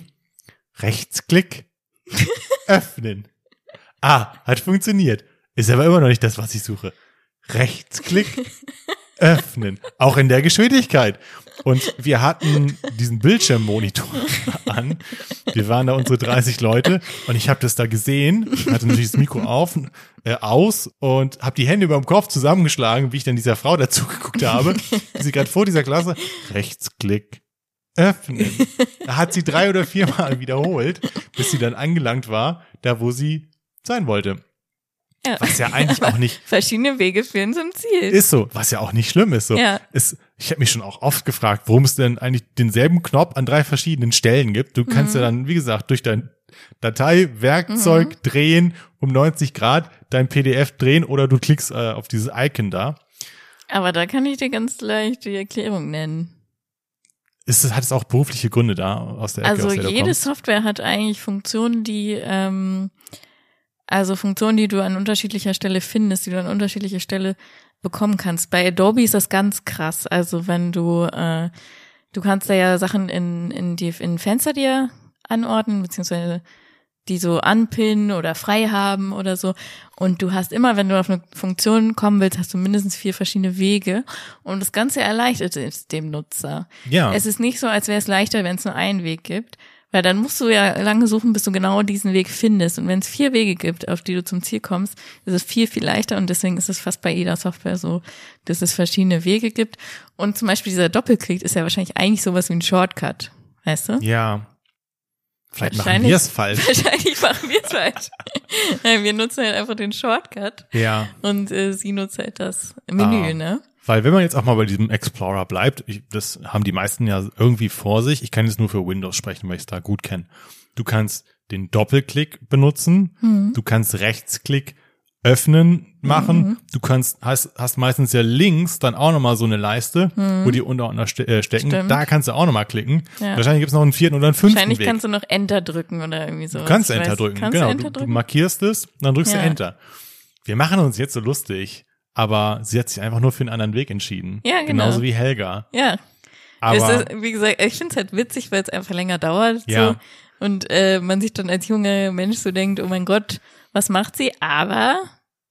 Rechtsklick, öffnen. Ah, hat funktioniert. Ist aber immer noch nicht das, was ich suche. Rechtsklick, öffnen. Auch in der Geschwindigkeit. Und wir hatten diesen Bildschirmmonitor an. Wir waren da unsere 30 Leute und ich habe das da gesehen, hatte natürlich das Mikro auf, äh, aus und habe die Hände über dem Kopf zusammengeschlagen, wie ich dann dieser Frau dazu geguckt habe, wie sie gerade vor dieser Klasse Rechtsklick öffnen. Da hat sie drei oder viermal wiederholt, bis sie dann angelangt war, da wo sie sein wollte. Ja. Was ja eigentlich auch nicht Verschiedene Wege führen zum Ziel. ist so, was ja auch nicht schlimm ist. So. Ja. Ist, ich habe mich schon auch oft gefragt, warum es denn eigentlich denselben Knopf an drei verschiedenen Stellen gibt. Du kannst ja Mhm. dann, wie gesagt, durch dein Datei-Werkzeug Mhm. drehen um 90 Grad, dein PDF drehen oder du klickst äh, auf dieses Icon da. Aber da kann ich dir ganz leicht die Erklärung nennen. Ist es, hat es auch berufliche Gründe da aus der Ecke, Also aus der jede? Software hat eigentlich Funktionen, die ähm, also Funktionen, die du an unterschiedlicher Stelle findest, die du an unterschiedlicher Stelle bekommen kannst. Bei Adobe ist das ganz krass. Also wenn du äh, du kannst da ja Sachen in in die in Fenster dir anordnen beziehungsweise die so anpinnen oder frei haben oder so. Und du hast immer, wenn du auf eine Funktion kommen willst, hast du mindestens vier verschiedene Wege. Und das Ganze erleichtert es dem Nutzer. Ja, Es ist nicht so, als wäre es leichter, wenn es nur einen Weg gibt. Weil dann musst du ja lange suchen, bis du genau diesen Weg findest. Und wenn es vier Wege gibt, auf die du zum Ziel kommst, ist es viel, viel leichter. Und deswegen ist es fast bei jeder Software so, dass es verschiedene Wege gibt. Und zum Beispiel dieser Doppelklick ist ja wahrscheinlich eigentlich sowas wie ein Shortcut. Weißt du? ja. Vielleicht machen Wahrscheinlich- wir es falsch. Wahrscheinlich machen wir es falsch. Nein, wir nutzen halt einfach den Shortcut. Ja. Und äh, sie nutzt halt das Menü, Ah. ne? Weil wenn man jetzt auch mal bei diesem Explorer bleibt, ich, das haben die meisten ja irgendwie vor sich. Ich kann jetzt nur für Windows sprechen, weil ich es da gut kenne. Du kannst den Doppelklick benutzen, Hm. du kannst Rechtsklick öffnen machen, Mhm. du kannst hast, hast meistens ja links dann auch nochmal so eine Leiste, wo die Unterordner ste äh, stecken. Mhm. Stimmt. Da kannst du auch nochmal klicken. Ja. Wahrscheinlich gibt's noch einen vierten oder einen fünften Wahrscheinlich Weg. kannst du noch Enter drücken oder irgendwie so. Du kannst Enter drücken, Kannst genau. du Enter du, du drücken? markierst es, dann drückst Ja. du Enter. Wir machen uns jetzt so lustig, aber sie hat sich einfach nur für einen anderen Weg entschieden. Ja, genau. Genauso wie Helga. Ja, Aber ist, wie gesagt, ich finde es halt witzig, weil es einfach länger dauert. Ja. So. Und äh, man sich dann als junger Mensch so denkt, oh mein Gott, was macht sie? Aber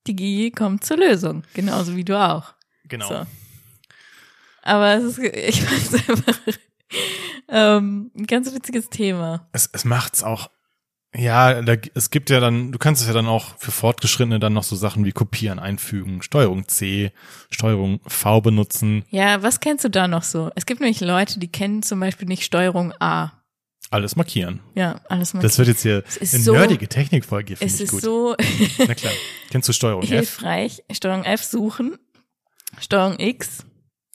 die GI kommt zur Lösung. Genauso wie du auch. genau. So. Aber es ist, ich weiß einfach, ähm, ein ganz witziges Thema. Es, es macht's auch. Ja, da, es gibt ja dann, du kannst es ja dann auch für Fortgeschrittene dann noch so Sachen wie Kopieren einfügen, Steuerung C, Steuerung V benutzen, Ja, was kennst du da noch so? Es gibt nämlich Leute, die kennen zum Beispiel nicht Steuerung A. alles markieren. Ja, alles mal. Das wird jetzt hier ist eine so- nerdige Technikfolge, es ist gut. so Na klar. Kennst du Steuerung F? hilfreich. Steuerung F suchen, Steuerung X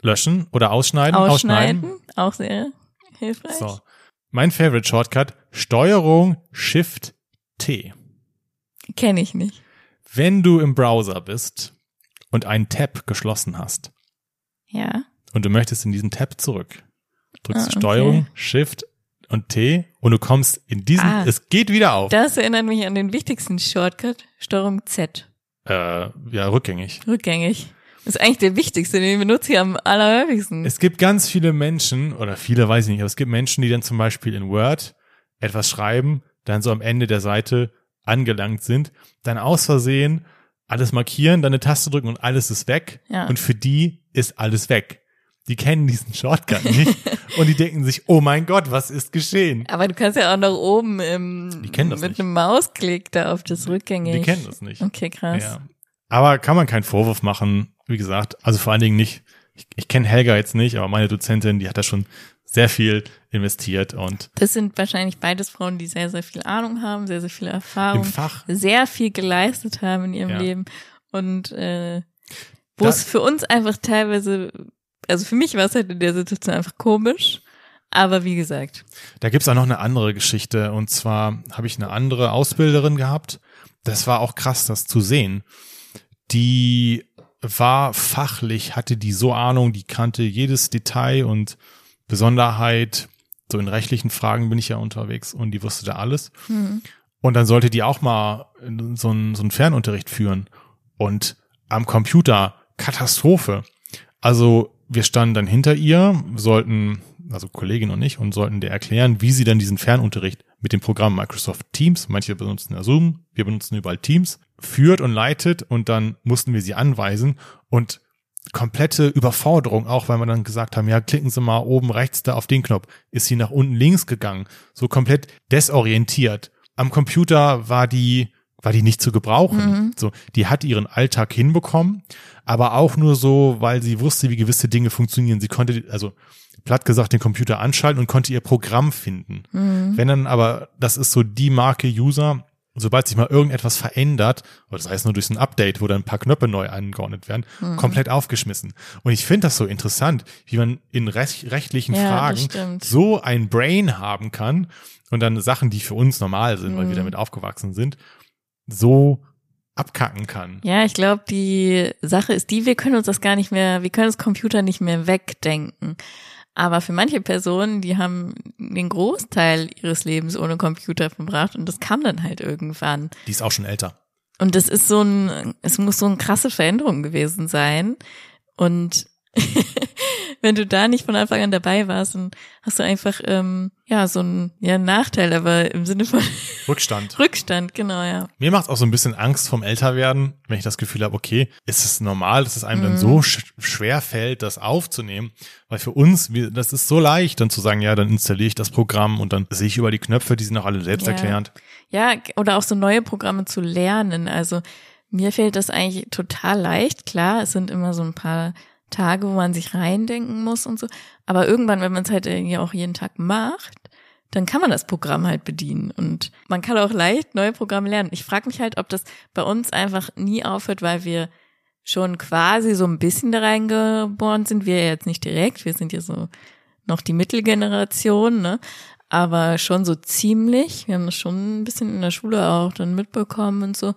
Löschen oder ausschneiden? ausschneiden, auch sehr hilfreich. So. Mein Favorite Shortcut, Steuerung Shift T. Kenne ich nicht. Wenn du im Browser bist und einen Tab geschlossen hast Ja. und du möchtest in diesen Tab zurück, drückst Ah, du okay. Steuerung Shift und T und du kommst in diesen, Ah. es geht wieder auf. Das erinnert mich an den wichtigsten Shortcut, Steuerung Z. Äh, ja, rückgängig. Rückgängig. Das ist eigentlich der wichtigste, den benutze ich am allerhäufigsten. Es gibt ganz viele Menschen, oder viele weiß ich nicht, aber es gibt Menschen, die dann zum Beispiel in Word etwas schreiben, dann so am Ende der Seite angelangt sind, dann aus Versehen alles markieren, dann eine Taste drücken und alles ist weg. Ja. Und für die ist alles weg. Die kennen diesen Shortcut nicht und die denken sich, oh mein Gott, was ist geschehen? Aber du kannst ja auch nach oben im, Die kennen das mit nicht. einem Mausklick da auf das rückgängig. Die kennen das nicht. Okay, krass. Ja. Aber kann man keinen Vorwurf machen, wie gesagt, also vor allen Dingen nicht, ich, ich kenne Helga jetzt nicht, aber meine Dozentin, die hat da schon sehr viel investiert und Das sind wahrscheinlich beides Frauen, die sehr, sehr viel Ahnung haben, sehr, sehr viel Erfahrung, im Fach sehr viel geleistet haben in ihrem Ja. Leben und äh, wo es für uns einfach teilweise, also für mich war es halt in der Situation einfach komisch, aber wie gesagt, Da gibt's auch noch eine andere Geschichte. Und zwar habe ich eine andere Ausbilderin gehabt. Das war auch krass, das zu sehen. Die war fachlich, hatte die so Ahnung, die kannte jedes Detail und Besonderheit. So in rechtlichen Fragen bin ich ja unterwegs und die wusste da alles. Mhm. Und dann sollte die auch mal so einen, so einen Fernunterricht führen. Und am Computer Katastrophe. Also wir standen dann hinter ihr, sollten, also Kollegin und ich, und sollten dir erklären, wie sie dann diesen Fernunterricht mit dem Programm Microsoft Teams, manche benutzen ja Zoom, wir benutzen überall Teams, führt und leitet und dann mussten wir sie anweisen und komplette Überforderung, auch weil wir dann gesagt haben, ja, klicken Sie mal oben rechts da auf den Knopf, ist sie nach unten links gegangen, so komplett desorientiert. Am Computer war die war die nicht zu gebrauchen. Mhm. So, die hat ihren Alltag hinbekommen, aber auch nur so, weil sie wusste, wie gewisse Dinge funktionieren. Sie konnte, also platt gesagt, den Computer anschalten und konnte ihr Programm finden. Mhm. Wenn dann aber, das ist so die Marke User, sobald sich mal irgendetwas verändert, oder das heißt nur durch ein Update, wo dann ein paar Knöpfe neu angeordnet werden, Mhm. komplett aufgeschmissen. Und ich finde das so interessant, wie man in rech rechtlichen Ja, Fragen so ein Brain haben kann und dann Sachen, die für uns normal sind, weil wir Mhm. damit aufgewachsen sind, so abkacken kann. Ja, ich glaube, die Sache ist die, wir können uns das gar nicht mehr, wir können das Computer nicht mehr wegdenken. Aber für manche Personen, die haben den Großteil ihres Lebens ohne Computer verbracht und das kam dann halt irgendwann. Die ist auch schon älter. Und das ist so ein, es muss so eine krasse Veränderung gewesen sein. Und wenn du da nicht von Anfang an dabei warst, dann hast du einfach ähm, ja so einen ja, Nachteil, aber im Sinne von Rückstand. Rückstand, genau, ja. Mir macht auch so ein bisschen Angst vom Älterwerden, wenn ich das Gefühl habe, okay, ist es normal, dass es einem dann Mhm. so sch schwer fällt, das aufzunehmen? Weil für uns, wir, das ist so leicht, dann zu sagen, ja, dann installiere ich das Programm und dann sehe ich über die Knöpfe, die sind auch alle selbsterklärend. Ja, oder auch so neue Programme zu lernen. Also mir fällt das eigentlich total leicht. Klar, es sind immer so ein paar Tage, wo man sich reindenken muss und so. Aber irgendwann, wenn man es halt irgendwie auch jeden Tag macht, dann kann man das Programm halt bedienen. Und man kann auch leicht neue Programme lernen. Ich frage mich halt, ob das bei uns einfach nie aufhört, weil wir schon quasi so ein bisschen da reingeboren sind. Wir jetzt nicht direkt, wir sind ja so noch die Mittelgeneration, ne? Aber schon so ziemlich. Wir haben das schon ein bisschen in der Schule auch dann mitbekommen und so.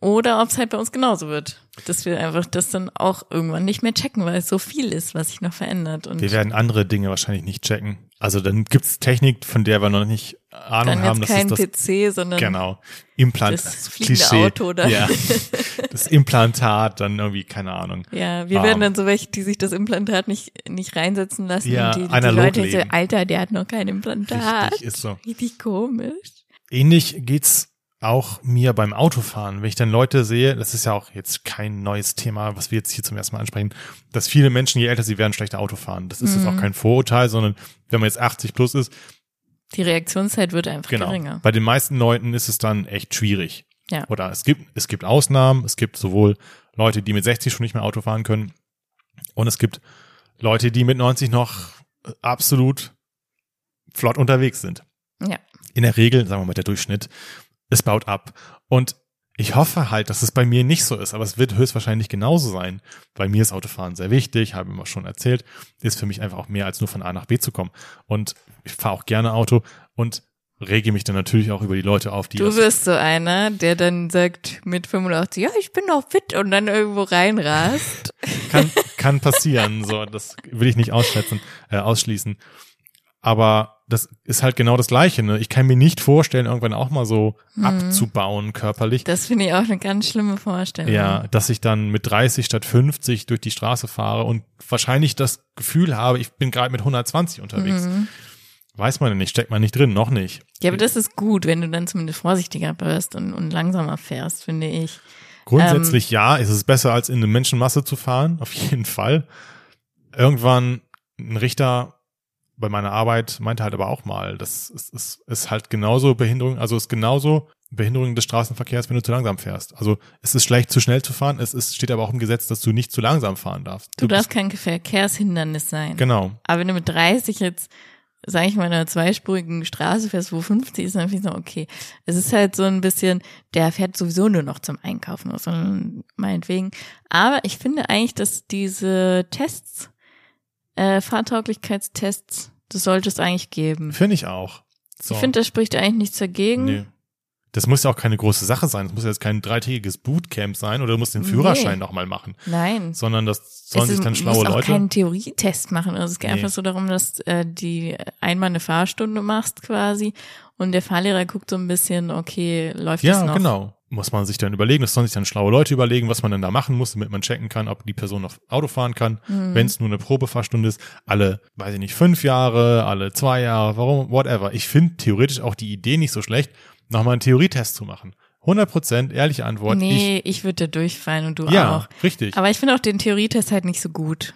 Oder ob es halt bei uns genauso wird. Dass wir einfach das dann auch irgendwann nicht mehr checken, weil es so viel ist, was sich noch verändert. Und Wir werden andere Dinge wahrscheinlich nicht checken. Also dann gibt's Technik, von der wir noch nicht Ahnung dann haben. Das kein ist das, PC, sondern genau, Implant, das fliegende Klischee. Auto da. Ja, das Implantat, dann irgendwie, keine Ahnung. Ja, wir Ähm. werden dann so welche, die sich das Implantat nicht, nicht reinsetzen lassen. Ja, und die, die Leute so, leben. Alter, der hat noch kein Implantat. Richtig, ist so. Richtig komisch. Ähnlich geht's auch mir beim Autofahren. Wenn ich dann Leute sehe, das ist ja auch jetzt kein neues Thema, was wir jetzt hier zum ersten Mal ansprechen, dass viele Menschen, je älter sie werden, schlechter Auto fahren. Das ist jetzt Mhm. auch kein Vorurteil, sondern wenn man jetzt 80 plus ist, Die Reaktionszeit wird einfach genau. geringer. Bei den meisten Leuten ist es dann echt schwierig. Ja. Oder es gibt, es gibt Ausnahmen. Es gibt sowohl Leute, die mit 60 schon nicht mehr Auto fahren können. Und es gibt Leute, die mit 90 noch absolut flott unterwegs sind. Ja. In der Regel, sagen wir mal, der Durchschnitt, es baut ab. Und ich hoffe halt, dass es bei mir nicht so ist, aber es wird höchstwahrscheinlich genauso sein. Bei mir ist Autofahren sehr wichtig, habe immer schon erzählt, ist für mich einfach auch mehr als nur von A nach B zu kommen. Und ich fahre auch gerne Auto und rege mich dann natürlich auch über die Leute auf, die Du wirst so einer, der dann sagt mit 85, ja, ich bin noch fit und dann irgendwo reinrast. kann, kann passieren. So, das will ich nicht ausschätzen, äh, ausschließen. Aber das ist halt genau das Gleiche. Ne? Ich kann mir nicht vorstellen, irgendwann auch mal so abzubauen körperlich. Das finde ich auch eine ganz schlimme Vorstellung. Ja, dass ich dann mit 30 statt 50 durch die Straße fahre und wahrscheinlich das Gefühl habe, ich bin gerade mit 120 unterwegs. Mhm. Weiß man nicht, steckt man nicht drin, noch nicht. Ja, aber das ist gut, wenn du dann zumindest vorsichtiger bist und, und langsamer fährst, finde ich. Grundsätzlich ja, ist es besser als in eine Menschenmasse zu fahren, auf jeden Fall. Irgendwann ein Richter bei meiner Arbeit meinte halt aber auch mal, das ist, ist, ist halt genauso Behinderung, also ist genauso Behinderung des Straßenverkehrs, wenn du zu langsam fährst. Also es ist schlecht, zu schnell zu fahren, es ist, steht aber auch im Gesetz, dass du nicht zu langsam fahren darfst. Du darfst kein Verkehrshindernis sein. Genau. Aber wenn du mit 30 jetzt, sag ich mal, in einer zweispurigen Straße fährst, wo 50 ist, dann finde ich so, okay. Es ist halt so ein bisschen, der fährt sowieso nur noch zum Einkaufen, sondern meinetwegen. Aber ich finde eigentlich, dass diese Tests, äh, Fahrtauglichkeitstests, das sollte es eigentlich geben. Finde ich auch. So. Ich finde, das spricht eigentlich nichts dagegen. nee. Das muss ja auch keine große Sache sein. Das muss jetzt kein dreitägiges Bootcamp sein oder du musst den Nee. Führerschein nochmal machen. Nein. Sondern das sollen Es sich dann du schlaue musst auch Leute. keinen Theorietest machen. Also es geht Nee. einfach so darum, dass äh, die einmal eine Fahrstunde machst quasi und der Fahrlehrer guckt so ein bisschen, okay, läuft das Ja, noch? genau. Muss man sich dann überlegen, das sollen sich dann schlaue Leute überlegen, was man dann da machen muss, damit man checken kann, ob die Person noch Auto fahren kann. Mhm. Wenn es nur eine Probefahrstunde ist, alle, weiß ich nicht, fünf Jahre, alle zwei Jahre, warum, whatever. Ich finde theoretisch auch die Idee nicht so schlecht, nochmal einen Theorietest zu machen. 100 Prozent, ehrliche Antwort. Nee, ich, würde da durchfallen und du ich, ja, auch. richtig. Aber ich finde auch den Theorietest halt nicht so gut.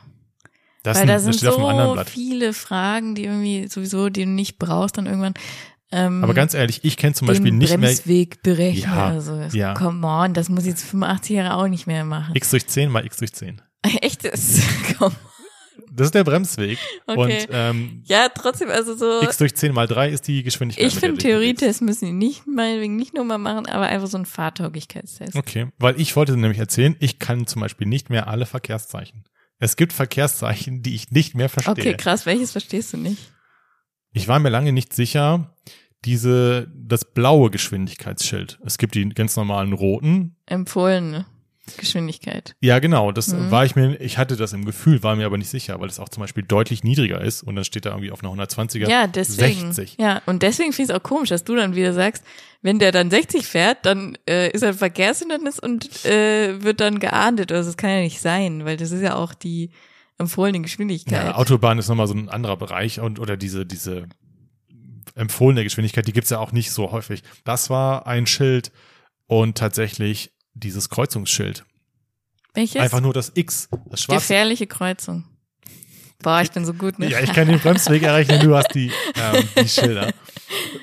das, weil ein- da das sind so viele Fragen, die irgendwie sowieso, die du nicht brauchst dann irgendwann. Ähm, Aber ganz ehrlich, ich kenne zum Beispiel nicht mehr Bremsweg berechnen. Ja, also, ja. come on, das muss ich jetzt 85 Jahre auch nicht mehr machen. x durch 10 mal x durch 10. Echtes. Komm. Das ist der Bremsweg. Okay. Und ähm, Ja, trotzdem, also so. x durch 10 mal 3 ist die Geschwindigkeit. Ich finde, du dich bewegst. Theorietest müssen die nicht, meinetwegen nicht nur mal machen, aber einfach so ein Fahrtauglichkeitstest. Okay, weil ich wollte nämlich erzählen, ich kann zum Beispiel nicht mehr alle Verkehrszeichen. Es gibt Verkehrszeichen, die ich nicht mehr verstehe. Okay, krass, welches verstehst du nicht? Ich war mir lange nicht sicher, diese, das blaue Geschwindigkeitsschild. Es gibt die ganz normalen roten. Empfohlene Geschwindigkeit. Ja, genau, das Mhm. war ich mir, ich hatte das im Gefühl, war mir aber nicht sicher, weil es auch zum Beispiel deutlich niedriger ist und dann steht da irgendwie auf einer 120er Ja, deswegen. 60. Ja, und deswegen finde ich es auch komisch, dass du dann wieder sagst, wenn der dann 60 fährt, dann äh, ist er ein Verkehrshindernis und äh, wird dann geahndet. Also das kann ja nicht sein, weil das ist ja auch die empfohlene Geschwindigkeit. Ja, Autobahn ist nochmal so ein anderer Bereich und oder diese, diese empfohlene Geschwindigkeit, die gibt's ja auch nicht so häufig. Das war ein Schild und tatsächlich dieses Kreuzungsschild. Welches? Einfach nur das X, das schwarze. Gefährliche Kreuzung. Boah, ich bin so gut, ne? Ja, ich kann den Bremsweg errechnen, du hast die, ähm, die Schilder.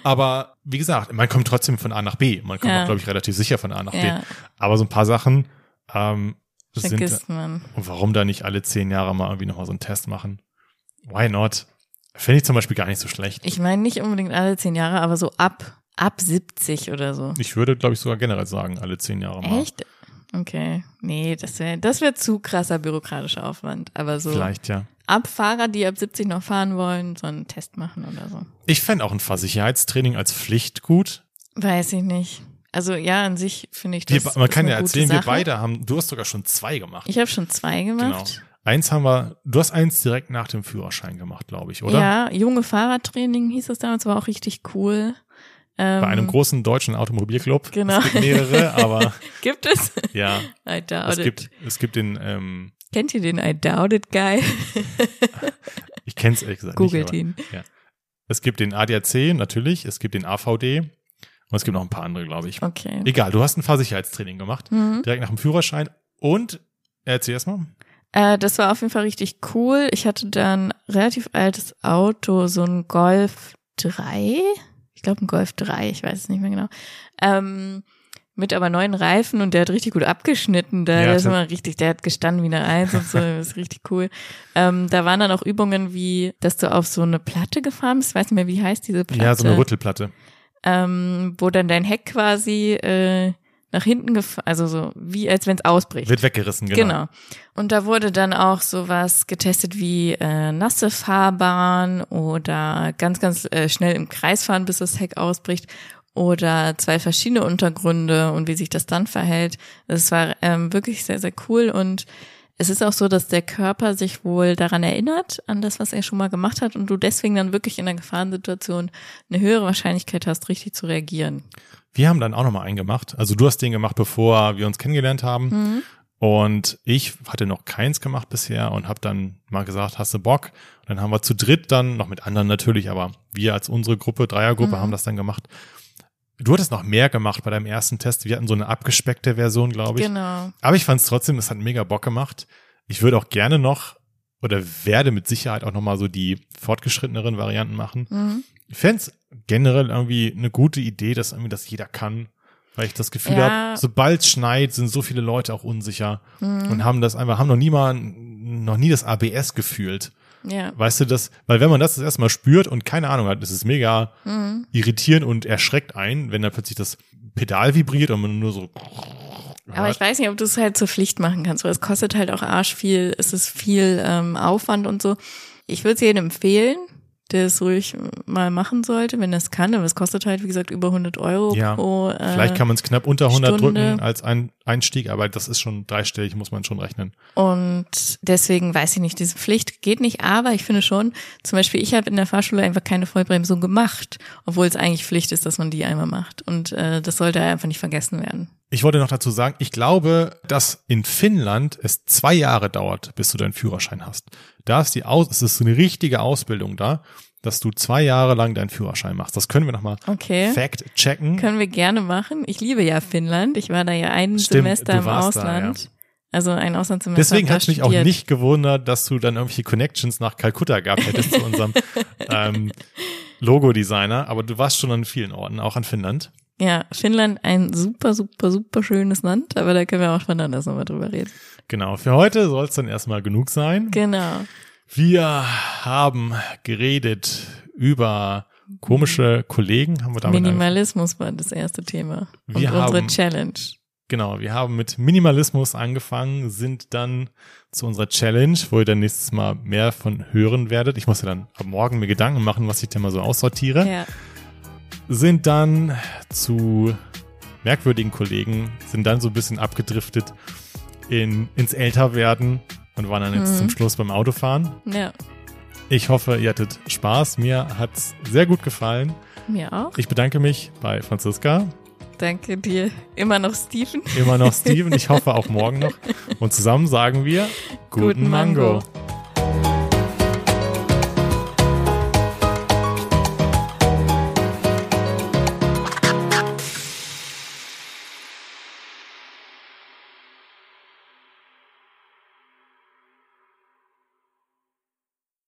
Aber wie gesagt, man kommt trotzdem von A nach B. Man kommt Ja. auch, glaube ich, relativ sicher von A nach Ja. B. Aber so ein paar Sachen ähm, sind, Vergisst man. und warum da nicht alle zehn Jahre mal irgendwie nochmal so einen Test machen? Why not? Finde ich zum Beispiel gar nicht so schlecht. Ich meine nicht unbedingt alle zehn Jahre, aber so ab, ab 70 oder so. Ich würde, glaube ich, sogar generell sagen, alle zehn Jahre mal. Echt? Okay. Nee, das wäre das wär zu krasser bürokratischer Aufwand. Aber so Vielleicht, ja. ab Fahrer, die ab 70 noch fahren wollen, so einen Test machen oder so. Ich fände auch ein Fahrsicherheitstraining als Pflicht gut. Weiß ich nicht. Also ja, an sich finde ich Wir, das. man ist kann ja erzählen, wir Sache. beide haben, du hast sogar schon zwei gemacht. Ich habe schon zwei genau. Eins haben wir, du hast eins direkt nach dem Führerschein gemacht, glaube ich, oder? Ja, junge Fahrradtraining hieß es damals, war auch richtig cool. Ähm, Bei einem großen deutschen Automobilclub. Genau. Es gibt mehrere, aber Gibt es? ja, I doubt es it. gibt, es gibt den, ähm, Kennt ihr den I doubt it Guy? ich kenne es ehrlich gesagt Googelt nicht. ihn. Aber, es gibt den ADAC natürlich, es gibt den AVD und es gibt noch ein paar andere, glaube ich. Okay. Egal, du hast ein Fahrsicherheitstraining gemacht, Mhm. direkt nach dem Führerschein und erzähl erst mal. Äh, das war auf jeden Fall richtig cool. Ich hatte dann relativ altes Auto, so ein Golf 3. Ich glaube ein Golf 3, ich weiß es nicht mehr genau. Ähm, mit aber neuen Reifen und der hat richtig gut abgeschnitten. Da Ja, der ist immer richtig, der hat gestanden wie eine Eins und so, das ist richtig cool. Ähm, da waren dann auch Übungen wie, dass du auf so eine Platte gefahren bist, ich weiß nicht mehr, wie heißt diese Platte. Ja, so eine Rüttelplatte. ähm, wo dann dein Heck quasi äh, nach hinten gefahren, also so wie als wenn es ausbricht. Wird weggerissen, genau. Genau. Und da wurde dann auch sowas getestet wie äh, nasse Fahrbahn oder ganz, ganz äh, schnell im Kreis fahren, bis das Heck ausbricht oder zwei verschiedene Untergründe und wie sich das dann verhält. Das war ähm, wirklich sehr, sehr cool und es ist auch so, dass der Körper sich wohl daran erinnert, an das, was er schon mal gemacht hat und du deswegen dann wirklich in der Gefahrensituation eine höhere Wahrscheinlichkeit hast, richtig zu reagieren. Wir haben dann auch nochmal einen gemacht. Also du hast den gemacht, bevor wir uns kennengelernt haben. Mhm. Und ich hatte noch keins gemacht bisher und habe dann mal gesagt, hast du Bock? Und dann haben wir zu dritt dann, noch mit anderen natürlich, aber wir als unsere Gruppe, Dreiergruppe, Mhm. haben das dann gemacht. Du hattest noch mehr gemacht bei deinem ersten Test. Wir hatten so eine abgespeckte Version, glaube ich. Genau. Aber ich fand es trotzdem, es hat mega Bock gemacht. Ich würde auch gerne noch oder werde mit Sicherheit auch nochmal so die fortgeschritteneren Varianten machen. Mhm. Ich fände generell irgendwie eine gute Idee, dass irgendwie das jeder kann. Weil ich das Gefühl Ja. habe, sobald es schneit, sind so viele Leute auch unsicher Mhm. und haben das einfach, haben noch nie mal, noch nie das ABS gefühlt. Ja. Weißt du das? Weil wenn man das das erste Mal spürt und keine Ahnung hat, ist es mega Mhm. irritierend und erschreckt ein, wenn dann plötzlich das Pedal vibriert und man nur so. Aber ich weiß nicht, ob du es halt zur Pflicht machen kannst, weil es kostet halt auch arsch viel, es ist viel ähm, Aufwand und so. Ich würde es jedem empfehlen, der es ruhig mal machen sollte, wenn er es kann. Aber es kostet halt, wie gesagt, über 100 Euro Ja, pro. Äh, Vielleicht kann man es knapp unter 100 Stunde. drücken als ein Einstieg, aber das ist schon dreistellig, muss man schon rechnen. Und deswegen weiß ich nicht, diese Pflicht geht nicht, aber ich finde schon, zum Beispiel, ich habe in der Fahrschule einfach keine Vollbremsung gemacht, obwohl es eigentlich Pflicht ist, dass man die einmal macht. Und äh, das sollte einfach nicht vergessen werden. Ich wollte noch dazu sagen, ich glaube, dass in Finnland es zwei Jahre dauert, bis du deinen Führerschein hast. Da ist die Aus, es ist eine richtige Ausbildung da, dass du zwei Jahre lang deinen Führerschein machst. Das können wir nochmal Okay. fact checken. Können wir gerne machen. Ich liebe ja Finnland. Ich war da ja ein Stimmt, Semester im warst da, Ausland. Also ein Auslandssemester. Deswegen hat mich auch nicht gewundert, dass du dann irgendwelche Connections nach Kalkutta gehabt hättest zu unserem ähm, Logo-Designer. Aber du warst schon an vielen Orten, auch an Finnland. Ja, Finnland ein super, super, super schönes Land, aber da können wir auch von anders nochmal drüber reden. Genau, für heute soll es dann erstmal genug sein. Genau. Wir haben geredet über komische Kollegen. Haben wir damit Minimalismus war das erste Thema. Und Wir unsere haben- Challenge. Genau, wir haben mit Minimalismus angefangen, sind dann zu unserer Challenge, wo ihr dann nächstes Mal mehr von hören werdet. Ich muss ja dann ab morgen mir Gedanken machen, was ich denn mal so aussortiere. Ja. Sind dann zu merkwürdigen Kollegen, sind dann so ein bisschen abgedriftet in, ins Älterwerden und waren dann jetzt Mhm. zum Schluss beim Autofahren. ja, Ich hoffe, ihr hattet Spaß. Mir hat's sehr gut gefallen. mir auch. Ich bedanke mich bei Franziska, Danke dir. Immer noch Steven. immer noch Steven. Ich hoffe auch morgen noch. Und zusammen sagen wir guten, Guten Mango. Mango.